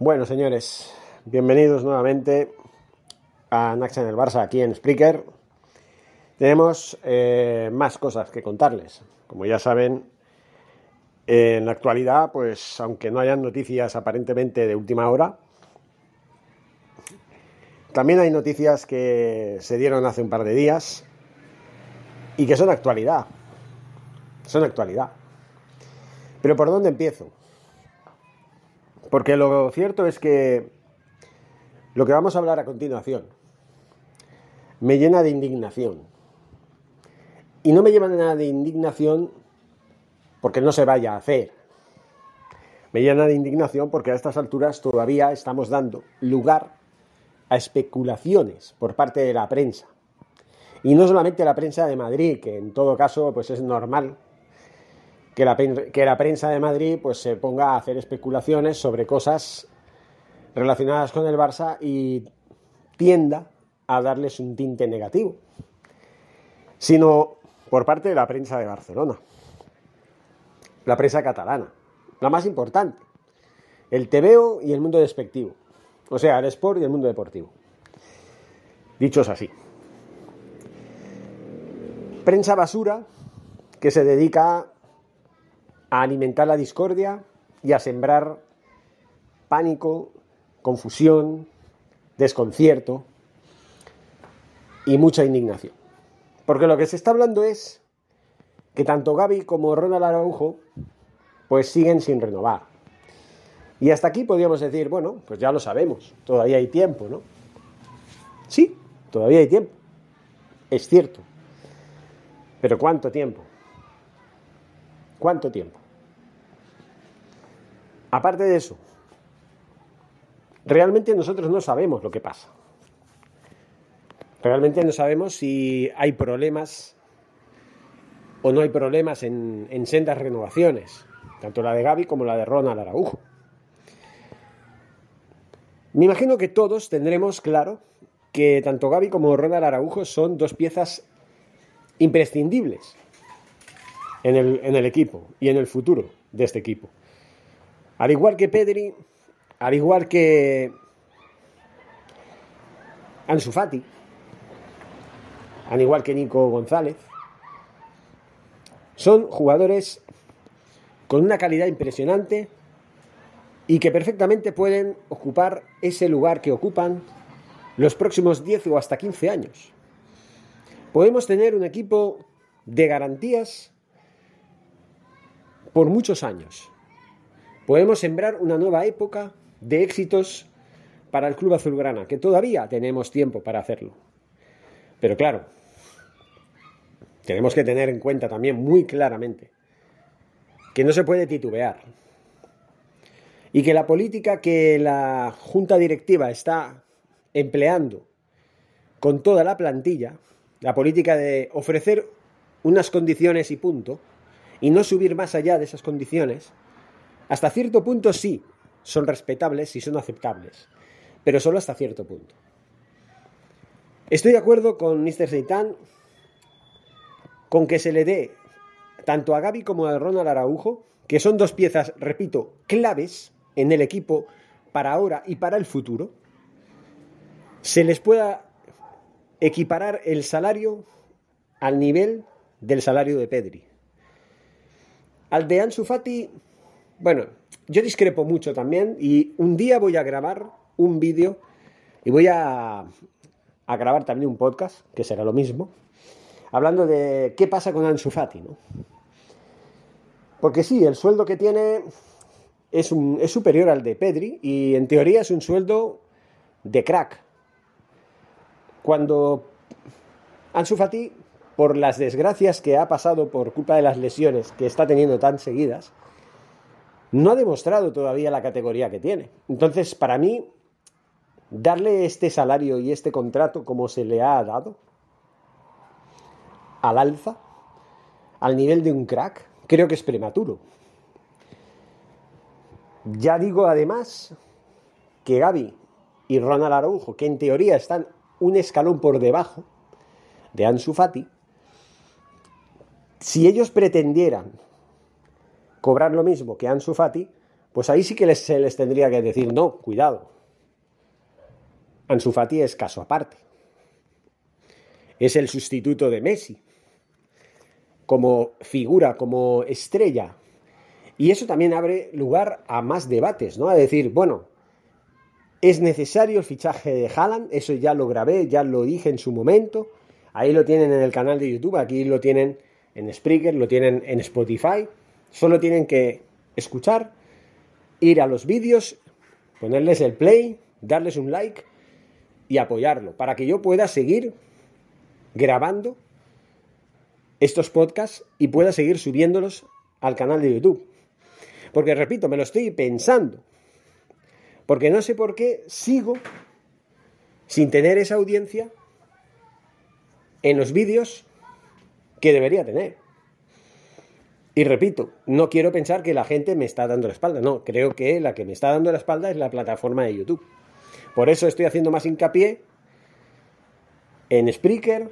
Bueno, señores, bienvenidos nuevamente a Naxa en el Barça aquí en Spreaker. Tenemos eh, más cosas que contarles. Como ya saben, en la actualidad, pues aunque no hayan noticias aparentemente de última hora, también hay noticias que se dieron hace un par de días y que son actualidad. Son actualidad. Pero ¿por dónde empiezo? Porque lo cierto es que lo que vamos a hablar a continuación me llena de indignación. Y no me lleva nada de indignación porque no se vaya a hacer. Me llena de indignación porque a estas alturas todavía estamos dando lugar a especulaciones por parte de la prensa. Y no solamente la prensa de Madrid, que en todo caso pues es normal que la, que la prensa de Madrid pues, se ponga a hacer especulaciones sobre cosas relacionadas con el Barça y tienda a darles un tinte negativo, sino por parte de la prensa de Barcelona, la prensa catalana, la más importante, el TVO y el mundo despectivo, o sea, el sport y el mundo deportivo. Dichos así. Prensa basura que se dedica a alimentar la discordia y a sembrar pánico, confusión, desconcierto y mucha indignación. Porque lo que se está hablando es que tanto Gaby como Ronald Araujo pues siguen sin renovar. Y hasta aquí podríamos decir, bueno, pues ya lo sabemos, todavía hay tiempo, ¿no? Sí, todavía hay tiempo. Es cierto. Pero ¿cuánto tiempo? ¿Cuánto tiempo? Aparte de eso, realmente nosotros no sabemos lo que pasa. Realmente no sabemos si hay problemas o no hay problemas en, sendas renovaciones, tanto la de Gaby como la de Ronald Araujo. Me imagino que todos tendremos claro que tanto Gaby como Ronald Araujo son dos piezas imprescindibles en el, en el equipo y en el futuro de este equipo. Al igual que Pedri, al igual que Ansu Fati, al igual que Nico González, son jugadores con una calidad impresionante y que perfectamente pueden ocupar ese lugar que ocupan los próximos 10 o hasta 15 años. Podemos tener un equipo de garantías por muchos años. Podemos sembrar una nueva época de éxitos para el Club Azulgrana, que todavía tenemos tiempo para hacerlo. Pero claro, tenemos que tener en cuenta también muy claramente que no se puede titubear y que la política que la Junta Directiva está empleando con toda la plantilla, la política de ofrecer unas condiciones y punto, y no subir más allá de esas condiciones, hasta cierto punto sí, son respetables y son aceptables, pero solo hasta cierto punto. Estoy de acuerdo con Mr. Seitan con que se le dé tanto a Gaby como a Ronald Araujo, que son dos piezas, repito, claves en el equipo para ahora y para el futuro, se les pueda equiparar el salario al nivel del salario de Pedri. Al de Ansu Fati bueno, yo discrepo mucho también y un día voy a grabar un vídeo y voy a, grabar también un podcast, que será lo mismo, hablando de qué pasa con Ansu Fati, ¿no? Porque sí, el sueldo que tiene es, un, es superior al de Pedri y en teoría es un sueldo de crack. Cuando Ansu Fati, por las desgracias que ha pasado por culpa de las lesiones que está teniendo tan seguidas, no ha demostrado todavía la categoría que tiene. Entonces, para mí, darle este salario y este contrato como se le ha dado, al alza, al nivel de un crack, creo que es prematuro. Ya digo además que Gaby y Ronald Araujo, que en teoría están un escalón por debajo de Ansu Fati, si ellos pretendieran cobrar lo mismo que Ansu Fati, pues ahí sí que se les tendría que decir, no, cuidado. Ansu Fati es caso aparte. Es el sustituto de Messi como figura, como estrella. Y eso también abre lugar a más debates, ¿no? A decir, bueno, es necesario el fichaje de Haaland, eso ya lo grabé, ya lo dije en su momento. Ahí lo tienen en el canal de YouTube, aquí lo tienen en Spreaker, lo tienen en Spotify. Solo tienen que escuchar, ir a los vídeos, ponerles el play, darles un like y apoyarlo para que yo pueda seguir grabando estos podcasts y pueda seguir subiéndolos al canal de YouTube. Porque repito, me lo estoy pensando. Porque no sé por qué sigo sin tener esa audiencia en los vídeos que debería tener. Y repito, no quiero pensar que la gente me está dando la espalda, no, creo que la que me está dando la espalda es la plataforma de YouTube. Por eso estoy haciendo más hincapié en Spreaker,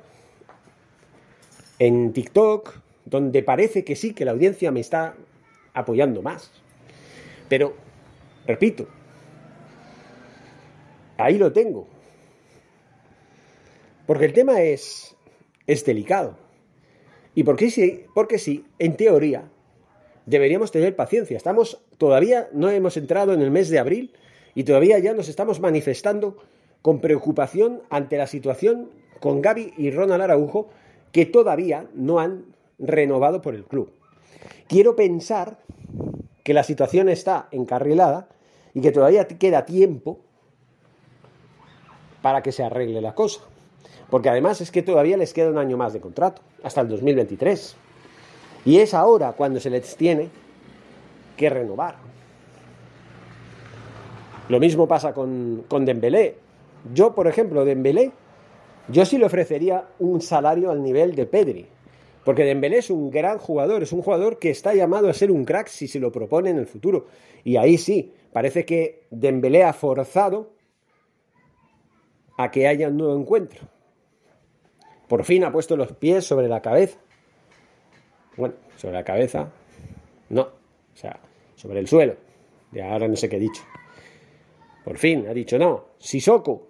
en TikTok, donde parece que sí, que la audiencia me está apoyando más. Pero, repito, ahí lo tengo. Porque el tema es, es delicado. Y porque sí, porque sí, en teoría, deberíamos tener paciencia. Estamos, todavía no hemos entrado en el mes de abril y todavía ya nos estamos manifestando con preocupación ante la situación con Gaby y Ronald Araujo que todavía no han renovado por el club. Quiero pensar que la situación está encarrilada y que todavía queda tiempo para que se arregle la cosa. Porque además es que todavía les queda un año más de contrato, hasta el 2023. Y es ahora cuando se les tiene que renovar. Lo mismo pasa con, con Dembélé. Yo, por ejemplo, Dembélé yo sí le ofrecería un salario al nivel de Pedri, porque Dembélé es un gran jugador, es un jugador que está llamado a ser un crack si se lo propone en el futuro. Y ahí sí, parece que Dembélé ha forzado a que haya un nuevo encuentro. Por fin ha puesto los pies sobre la cabeza. Bueno, sobre la cabeza, no, o sea, sobre el suelo. De ahora no sé qué he dicho. Por fin ha dicho, no, Sissoko,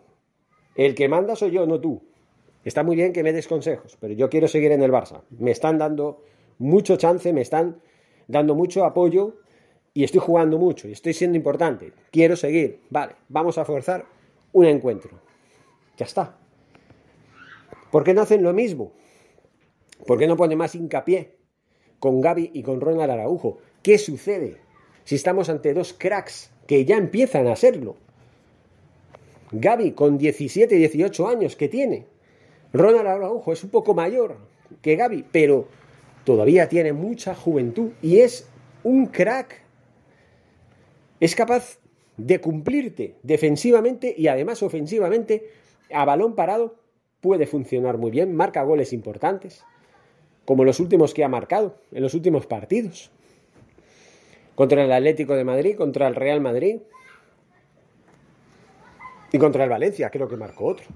el que manda soy yo, no tú. Está muy bien que me des consejos, pero yo quiero seguir en el Barça. Me están dando mucho chance, me están dando mucho apoyo y estoy jugando mucho y estoy siendo importante. Quiero seguir. Vale, vamos a forzar un encuentro. Ya está. ¿Por qué no hacen lo mismo? ¿Por qué no pone más hincapié con Gaby y con Ronald Araujo? ¿Qué sucede si estamos ante dos cracks que ya empiezan a serlo? Gaby con 17, 18 años que tiene. Ronald Araujo es un poco mayor que Gaby, pero todavía tiene mucha juventud y es un crack. Es capaz de cumplirte defensivamente y además ofensivamente a balón parado puede funcionar muy bien, marca goles importantes, como los últimos que ha marcado en los últimos partidos. Contra el Atlético de Madrid, contra el Real Madrid, y contra el Valencia, creo que marcó otro.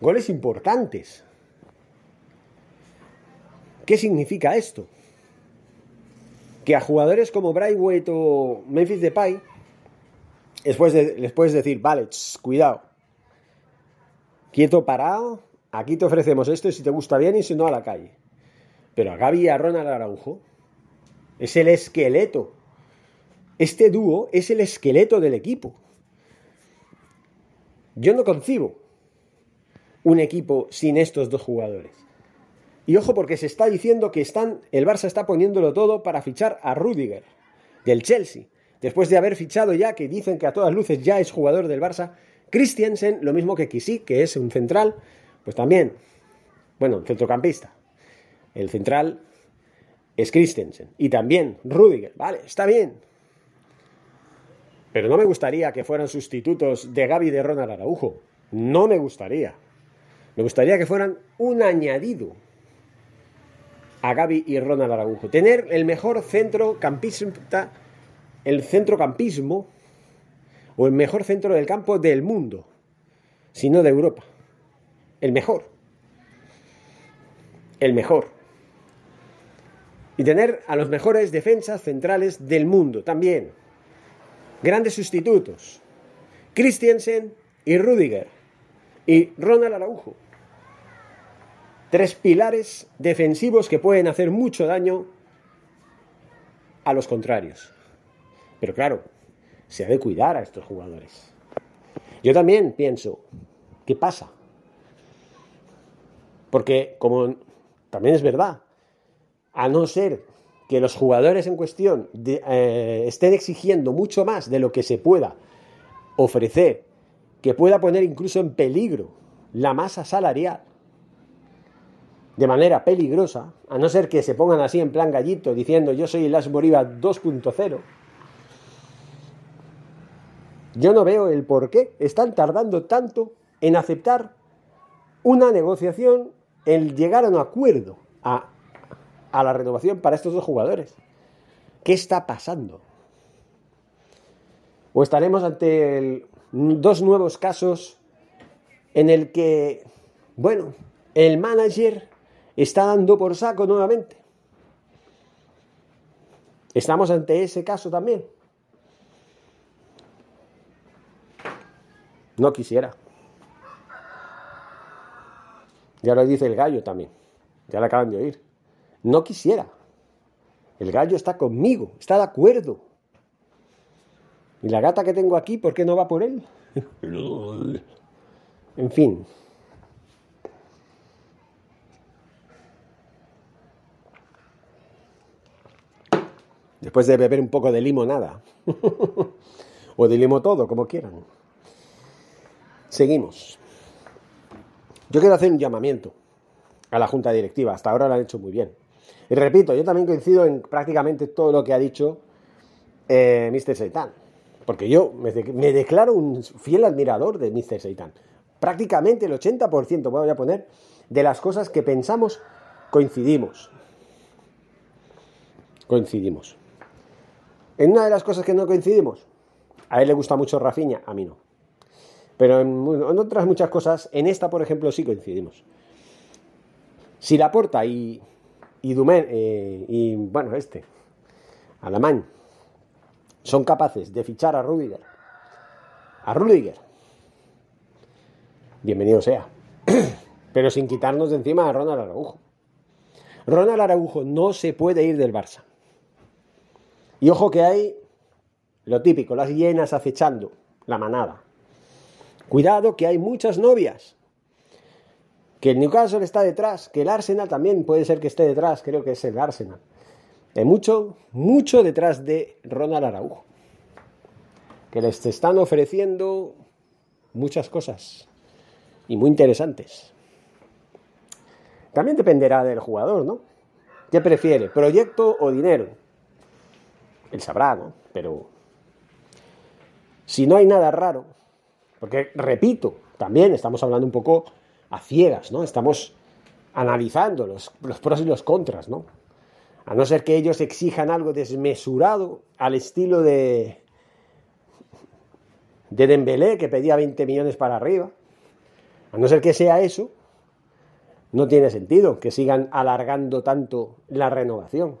Goles importantes. ¿Qué significa esto? Que a jugadores como Braithwaite o Memphis Depay después les puedes decir, vale, cuidado. Quieto, parado, aquí te ofrecemos esto y si te gusta bien y si no a la calle. Pero a Gaby y a Ronald Araujo es el esqueleto Este dúo es el esqueleto del equipo. Yo no concibo un equipo sin estos dos jugadores. Y ojo porque se está diciendo que están, el Barça está poniéndolo todo para fichar a Rudiger del Chelsea. Después de haber fichado ya, que dicen que a todas luces ya es jugador del Barça, Christiansen, lo mismo que Kisi, que es un central, pues también, bueno, centrocampista. El central es Christensen. Y también Rudiger, vale, está bien. Pero no me gustaría que fueran sustitutos de Gaby de Ronald Araujo. No me gustaría. Me gustaría que fueran un añadido a Gaby y Ronald Araujo. Tener el mejor centrocampista, el centrocampismo o el mejor centro del campo del mundo, si no de Europa. El mejor. El mejor. Y tener a los mejores defensas centrales del mundo también. Grandes sustitutos. Christiansen y Rudiger. Y Ronald Araujo. Tres pilares defensivos que pueden hacer mucho daño a los contrarios. Pero claro, se ha de cuidar a estos jugadores. Yo también pienso, ¿qué pasa? Porque como también es verdad, a no ser que los jugadores en cuestión eh, estén exigiendo mucho más de lo que se pueda ofrecer, que pueda poner incluso en peligro la masa salarial, de manera peligrosa, a no ser que se pongan así en plan gallito diciendo yo soy el As 2.0, yo no veo el por qué están tardando tanto en aceptar una negociación, en llegar a un acuerdo a, a la renovación para estos dos jugadores. ¿Qué está pasando? ¿O estaremos ante dos nuevos casos en el que, bueno, el manager está dando por saco nuevamente. Estamos ante ese caso también. No quisiera. Ya lo dice el gallo también. Ya lo acaban de oír. No quisiera. El gallo está conmigo, está de acuerdo. ¿Y la gata que tengo aquí, por qué no va por él? en fin. después de beber un poco de limonada. o de limo todo, como quieran. Seguimos. Yo quiero hacer un llamamiento a la Junta Directiva. Hasta ahora lo han hecho muy bien. Y repito, yo también coincido en prácticamente todo lo que ha dicho eh, Mr. Seitan. Porque yo me, declaro un fiel admirador de Mr. Seitan. Prácticamente el 80%, voy a poner, de las cosas que pensamos coincidimos. Coincidimos. En una de las cosas que no coincidimos, a él le gusta mucho Rafiña, a mí no. Pero en, otras muchas cosas, en esta, por ejemplo, sí coincidimos. Si Laporta y, y eh, y bueno, este, Alamán, son capaces de fichar a Rudiger, a Rudiger, bienvenido sea. Pero sin quitarnos de encima a Ronald Araujo. Ronald Araujo no se puede ir del Barça. Y ojo que hay lo típico, las hienas acechando la manada. Cuidado que hay muchas novias. Que el Newcastle está detrás, que el Arsenal también puede ser que esté detrás, creo que es el Arsenal. Hay mucho, mucho detrás de Ronald Araujo. Que les están ofreciendo muchas cosas y muy interesantes. También dependerá del jugador, ¿no? ¿Qué prefiere, proyecto o dinero? él sabrá, ¿no? Pero si no hay nada raro, porque repito, también estamos hablando un poco a ciegas, ¿no? Estamos analizando los, pros y los contras, ¿no? A no ser que ellos exijan algo desmesurado al estilo de de Dembélé que pedía 20 millones para arriba. A no ser que sea eso, no tiene sentido que sigan alargando tanto la renovación.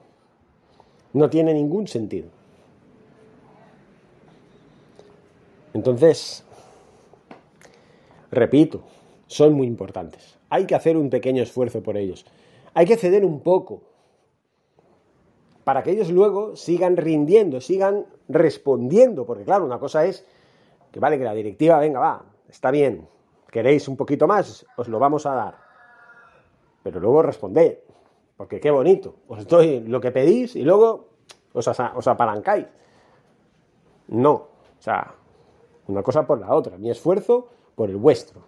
No tiene ningún sentido. Entonces, repito, son muy importantes. Hay que hacer un pequeño esfuerzo por ellos. Hay que ceder un poco para que ellos luego sigan rindiendo, sigan respondiendo, porque claro, una cosa es que vale que la directiva, venga, va, está bien, queréis un poquito más, os lo vamos a dar, pero luego responded, porque qué bonito, os doy lo que pedís y luego os, os apalancáis. No, o sea, una cosa por la otra, mi esfuerzo por el vuestro.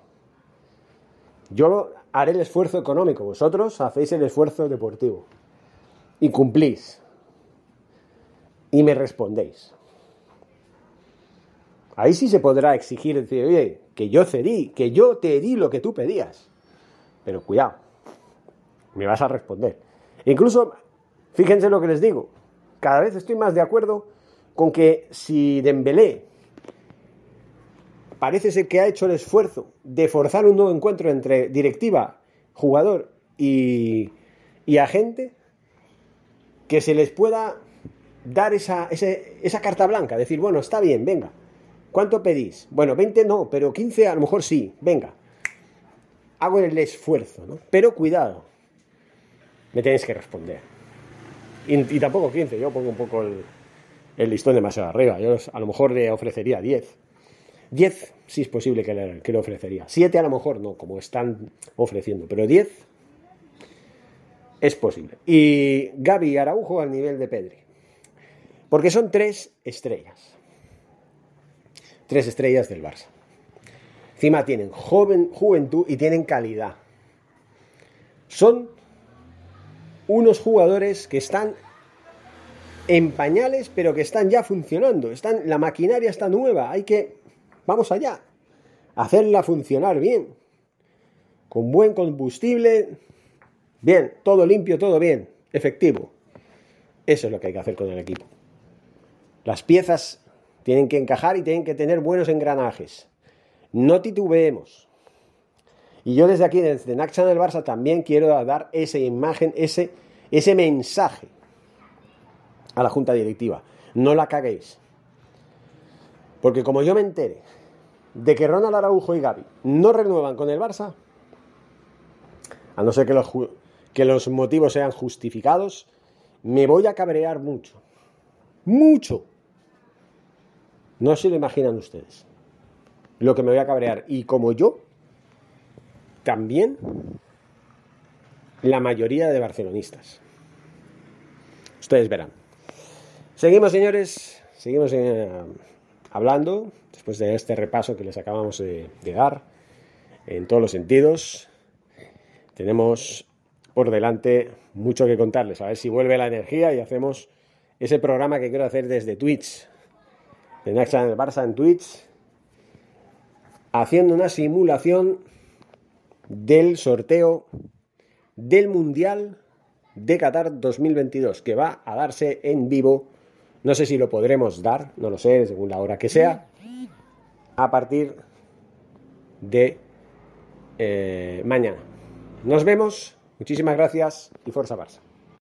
Yo haré el esfuerzo económico, vosotros hacéis el esfuerzo deportivo y cumplís y me respondéis. Ahí sí se podrá exigir, decir, oye, que yo cedí, que yo te di lo que tú pedías. Pero cuidado, me vas a responder. incluso, fíjense lo que les digo, cada vez estoy más de acuerdo con que si Dembélé parece ser que ha hecho el esfuerzo de forzar un nuevo encuentro entre directiva, jugador y, agente, que se les pueda dar esa, esa carta blanca, decir, bueno, está bien, venga, ¿cuánto pedís? Bueno, 20 no, pero 15 a lo mejor sí, venga, hago el esfuerzo, ¿no? Pero cuidado, me tenéis que responder. Y, tampoco 15, yo pongo un poco el, el, listón demasiado arriba, yo a lo mejor le ofrecería 10. 10 sí es posible que le, ofrecería. 7 a lo mejor no, como están ofreciendo, pero 10 es posible. Y Gaby Araujo al nivel de Pedri. Porque son tres estrellas. Tres estrellas del Barça. Encima tienen joven, juventud y tienen calidad. Son unos jugadores que están en pañales, pero que están ya funcionando. Están, la maquinaria está nueva. Hay que, vamos allá, hacerla funcionar bien. Con buen combustible. Bien, todo limpio, todo bien. Efectivo. Eso es lo que hay que hacer con el equipo. Las piezas tienen que encajar y tienen que tener buenos engranajes. No titubeemos. Y yo desde aquí, desde Naxan del Barça, también quiero dar esa imagen, ese, ese mensaje a la junta directiva. No la caguéis. Porque como yo me entere de que Ronald Araujo y Gaby no renuevan con el Barça, a no ser que los, que los motivos sean justificados, me voy a cabrear mucho. Mucho. No se lo imaginan ustedes. Lo que me voy a cabrear. Y como yo, también la mayoría de barcelonistas. Ustedes verán. Seguimos, señores. Seguimos eh, hablando después de este repaso que les acabamos de, de dar en todos los sentidos. Tenemos por delante mucho que contarles. A ver si vuelve la energía y hacemos ese programa que quiero hacer desde Twitch en el Barça en Twitch, haciendo una simulación del sorteo del Mundial de Qatar 2022, que va a darse en vivo. No sé si lo podremos dar, no lo sé, según la hora que sea, a partir de eh, mañana. Nos vemos, muchísimas gracias y fuerza Barça.